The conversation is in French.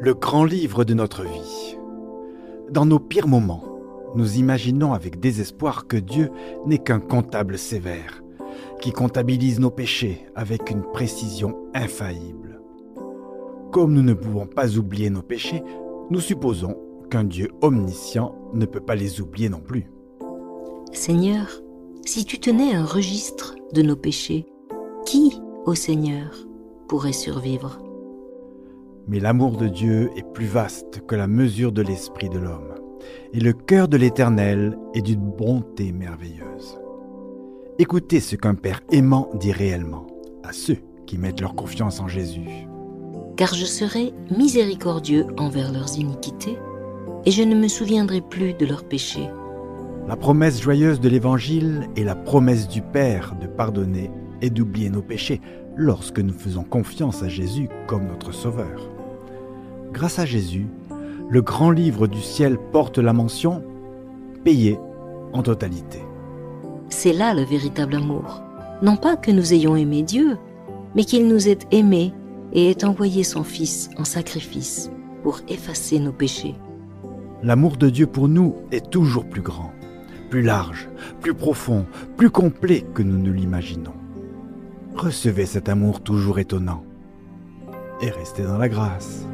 le grand livre de notre vie. Dans nos pires moments, nous imaginons avec désespoir que Dieu n'est qu'un comptable sévère, qui comptabilise nos péchés avec une précision infaillible. Comme nous ne pouvons pas oublier nos péchés, nous supposons qu'un Dieu omniscient ne peut pas les oublier non plus. Seigneur, si tu tenais un registre de nos péchés, qui, ô Seigneur, pourrait survivre? Mais l'amour de Dieu est plus vaste que la mesure de l'esprit de l'homme, et le cœur de l'Éternel est d'une bonté merveilleuse. Écoutez ce qu'un Père aimant dit réellement à ceux qui mettent leur confiance en Jésus. Car je serai miséricordieux envers leurs iniquités, et je ne me souviendrai plus de leurs péchés. La promesse joyeuse de l'Évangile est la promesse du Père de pardonner et d'oublier nos péchés lorsque nous faisons confiance à Jésus comme notre Sauveur. Grâce à Jésus, le grand livre du ciel porte la mention payé en totalité. C'est là le véritable amour. Non pas que nous ayons aimé Dieu, mais qu'il nous ait aimés et ait envoyé son Fils en sacrifice pour effacer nos péchés. L'amour de Dieu pour nous est toujours plus grand, plus large, plus profond, plus complet que nous ne l'imaginons. Recevez cet amour toujours étonnant et restez dans la grâce.